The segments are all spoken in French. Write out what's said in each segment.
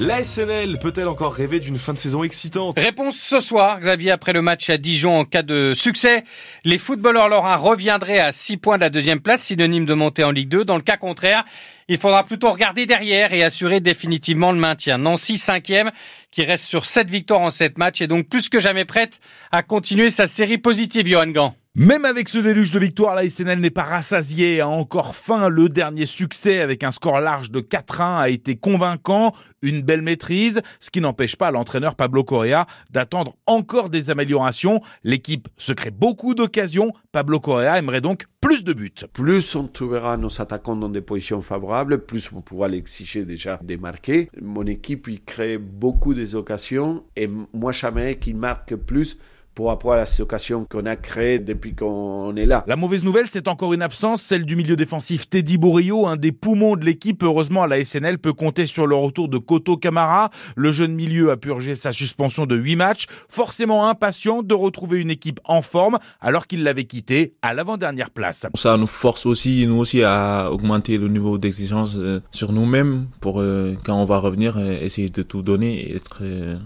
La SNL peut-elle encore rêver d'une fin de saison excitante? Réponse ce soir, Xavier, après le match à Dijon en cas de succès. Les footballeurs lorrains reviendraient à 6 points de la deuxième place, synonyme de montée en Ligue 2. Dans le cas contraire, il faudra plutôt regarder derrière et assurer définitivement le maintien. Nancy, cinquième, qui reste sur 7 victoires en 7 matchs, est donc plus que jamais prête à continuer sa série positive, Johan Gant. Même avec ce déluge de victoire, la SNL n'est pas rassasiée, a encore faim. Le dernier succès avec un score large de 4-1 a été convaincant, une belle maîtrise, ce qui n'empêche pas l'entraîneur Pablo Correa d'attendre encore des améliorations. L'équipe se crée beaucoup d'occasions. Pablo Correa aimerait donc plus de buts. Plus on trouvera nos attaquants dans des positions favorables, plus on pourra l'exiger déjà des marquer. Mon équipe, il crée beaucoup des occasions et moi, j'aimerais qu'il marque plus pour rapport à la situation qu'on a créée depuis qu'on est là. La mauvaise nouvelle, c'est encore une absence, celle du milieu défensif Teddy Bourrillo, un des poumons de l'équipe. Heureusement, la SNL peut compter sur le retour de Koto Camara. Le jeune milieu a purgé sa suspension de 8 matchs, forcément impatient de retrouver une équipe en forme alors qu'il l'avait quitté à l'avant-dernière place. Ça nous force aussi, nous aussi, à augmenter le niveau d'exigence euh, sur nous-mêmes pour euh, quand on va revenir, euh, essayer de tout donner, être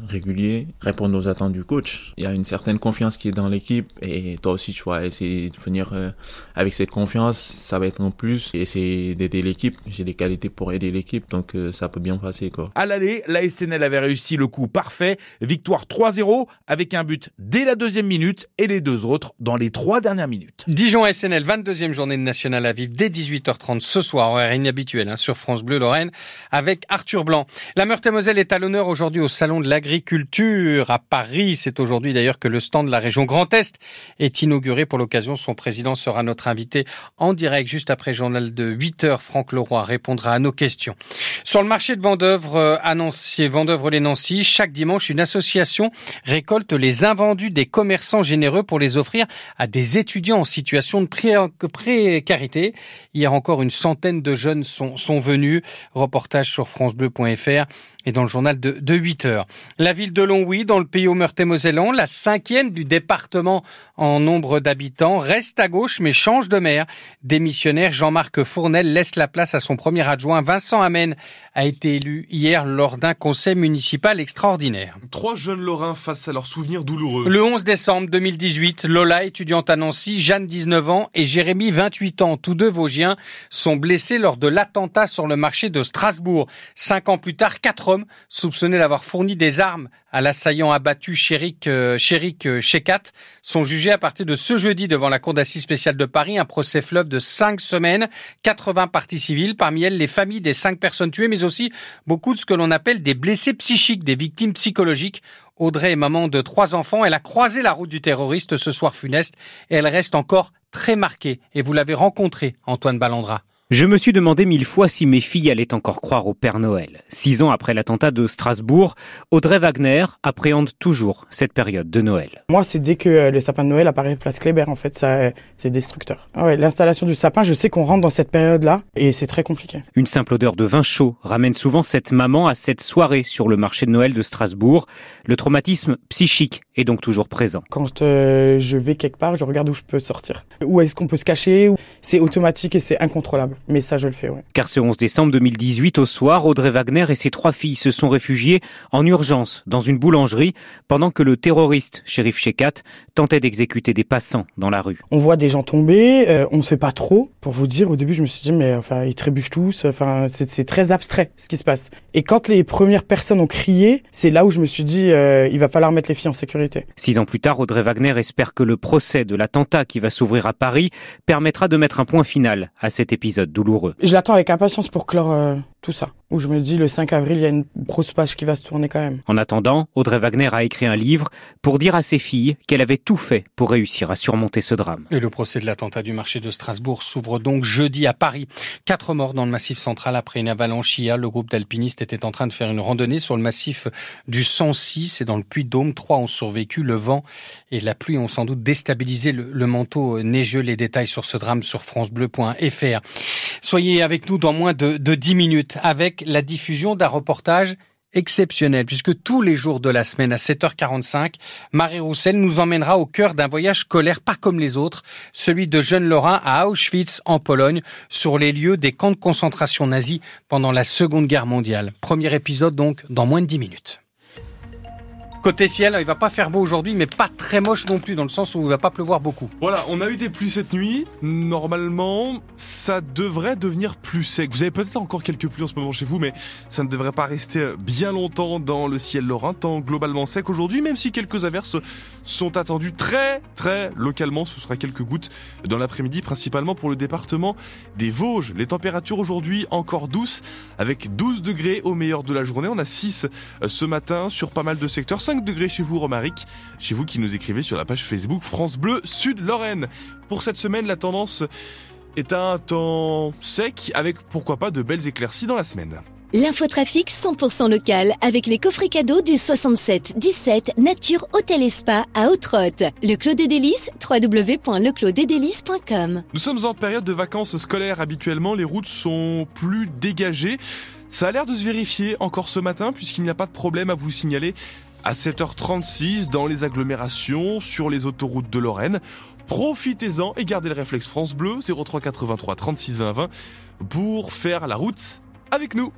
régulier, répondre aux attentes du coach. Il y a une certaine confiance qui est dans l'équipe et toi aussi tu vas essayer de venir euh, avec cette confiance. Ça va être en plus essayer d'aider l'équipe. J'ai des qualités pour aider l'équipe donc euh, ça peut bien passer quoi. À l'aller la SNL avait réussi le coup parfait. Victoire 3-0 avec un but dès la deuxième minute et les deux autres dans les trois dernières minutes. Dijon SNL 22e journée de nationale à vivre dès 18h30 ce soir horaire inhabituel hein, sur France Bleu Lorraine avec Arthur Blanc. La Meurthe-et-Moselle est à l'honneur aujourd'hui au salon de l'agriculture à Paris. C'est aujourd'hui d'ailleurs que le de la région Grand Est est inauguré pour l'occasion. Son président sera notre invité en direct juste après le journal de 8 heures. Franck Leroy répondra à nos questions. Sur le marché de Vendœuvre à Nancy, Vendœuvre-les-Nancy, chaque dimanche, une association récolte les invendus des commerçants généreux pour les offrir à des étudiants en situation de précarité. Hier encore, une centaine de jeunes sont, sont venus. Reportage sur francebleu.fr et dans le journal de, de 8 heures. La ville de Longwy, dans le pays au Meurthe-et-Mosellan, la cinquième du département en nombre d'habitants, reste à gauche mais change de maire. Démissionnaire, Jean-Marc Fournel laisse la place à son premier adjoint. Vincent Amen a été élu hier lors d'un conseil municipal extraordinaire. Trois jeunes Lorrains face à leurs souvenirs douloureux. Le 11 décembre 2018, Lola, étudiante à Nancy, Jeanne, 19 ans, et Jérémy, 28 ans, tous deux Vosgiens, sont blessés lors de l'attentat sur le marché de Strasbourg. Cinq ans plus tard, quatre hommes soupçonnés d'avoir fourni des armes à l'assaillant abattu Chérik, Shekat euh, sont jugés à partir de ce jeudi devant la Cour d'assises spéciale de Paris. Un procès fleuve de cinq semaines, 80 parties civiles, parmi elles les familles des cinq personnes tuées, mais aussi beaucoup de ce que l'on appelle des blessés psychiques, des victimes psychologiques. Audrey est maman de trois enfants. Elle a croisé la route du terroriste ce soir funeste et elle reste encore très marquée. Et vous l'avez rencontré, Antoine Ballandra. Je me suis demandé mille fois si mes filles allaient encore croire au Père Noël. Six ans après l'attentat de Strasbourg, Audrey Wagner appréhende toujours cette période de Noël. Moi, c'est dès que le sapin de Noël apparaît place Kléber, en fait, ça, c'est destructeur. Ah ouais, l'installation du sapin, je sais qu'on rentre dans cette période-là et c'est très compliqué. Une simple odeur de vin chaud ramène souvent cette maman à cette soirée sur le marché de Noël de Strasbourg. Le traumatisme psychique est donc toujours présent. Quand euh, je vais quelque part, je regarde où je peux sortir. Où est-ce qu'on peut se cacher C'est automatique et c'est incontrôlable. Mais ça, je le fais, ouais. Car ce 11 décembre 2018, au soir, Audrey Wagner et ses trois filles se sont réfugiées en urgence dans une boulangerie pendant que le terroriste, shérif Shekat, tentait d'exécuter des passants dans la rue. On voit des gens tomber, euh, on ne sait pas trop. Pour vous dire, au début, je me suis dit, mais enfin, ils trébuchent tous. Enfin, c'est très abstrait ce qui se passe. Et quand les premières personnes ont crié, c'est là où je me suis dit, euh, il va falloir mettre les filles en sécurité. Six ans plus tard, Audrey Wagner espère que le procès de l'attentat qui va s'ouvrir à Paris permettra de mettre un point final à cet épisode Je l'attends avec impatience pour clore euh, tout ça. Où je me dis le 5 avril, il y a une grosse page qui va se tourner quand même. En attendant, Audrey Wagner a écrit un livre pour dire à ses filles qu'elle avait tout fait pour réussir à surmonter ce drame. Et le procès de l'attentat du marché de Strasbourg s'ouvre donc jeudi à Paris. Quatre morts dans le massif central après une avalanche hier. Le groupe d'alpinistes était en train de faire une randonnée sur le massif du 106 et dans le Puy-de-Dôme. Trois ont survécu. Le vent et la pluie ont sans doute déstabilisé le, le manteau neigeux. Les détails sur ce drame sur francebleu.fr. Soyez avec nous dans moins de, de 10 minutes avec la diffusion d'un reportage exceptionnelle puisque tous les jours de la semaine à 7h45, Marie Roussel nous emmènera au cœur d'un voyage scolaire pas comme les autres, celui de jeunes Lorrains à Auschwitz en Pologne, sur les lieux des camps de concentration nazis pendant la Seconde Guerre mondiale. Premier épisode donc dans moins de 10 minutes. Côté ciel, il va pas faire beau aujourd'hui, mais pas très moche non plus, dans le sens où il va pas pleuvoir beaucoup. Voilà, on a eu des pluies cette nuit. Normalement, ça devrait devenir plus sec. Vous avez peut-être encore quelques pluies en ce moment chez vous, mais ça ne devrait pas rester bien longtemps dans le ciel lorrain, tant globalement sec aujourd'hui, même si quelques averses sont attendues très, très localement. Ce sera quelques gouttes dans l'après-midi, principalement pour le département des Vosges. Les températures aujourd'hui encore douces, avec 12 degrés au meilleur de la journée. On a 6 ce matin sur pas mal de secteurs. 5 degrés chez vous, Romaric, chez vous qui nous écrivez sur la page Facebook France Bleu Sud Lorraine. Pour cette semaine, la tendance est un temps sec avec pourquoi pas de belles éclaircies dans la semaine. L'infotrafic 100% local avec les coffrets cadeaux du 67 17 Nature Hôtel et Spa à Outrotte. Le Clos des Délices, www.leclosdesdélices.com. Nous sommes en période de vacances scolaires habituellement, les routes sont plus dégagées. Ça a l'air de se vérifier encore ce matin puisqu'il n'y a pas de problème à vous signaler à 7h36 dans les agglomérations sur les autoroutes de Lorraine. Profitez-en et gardez le réflexe France Bleu 03 83 36 20 20 pour faire la route avec nous.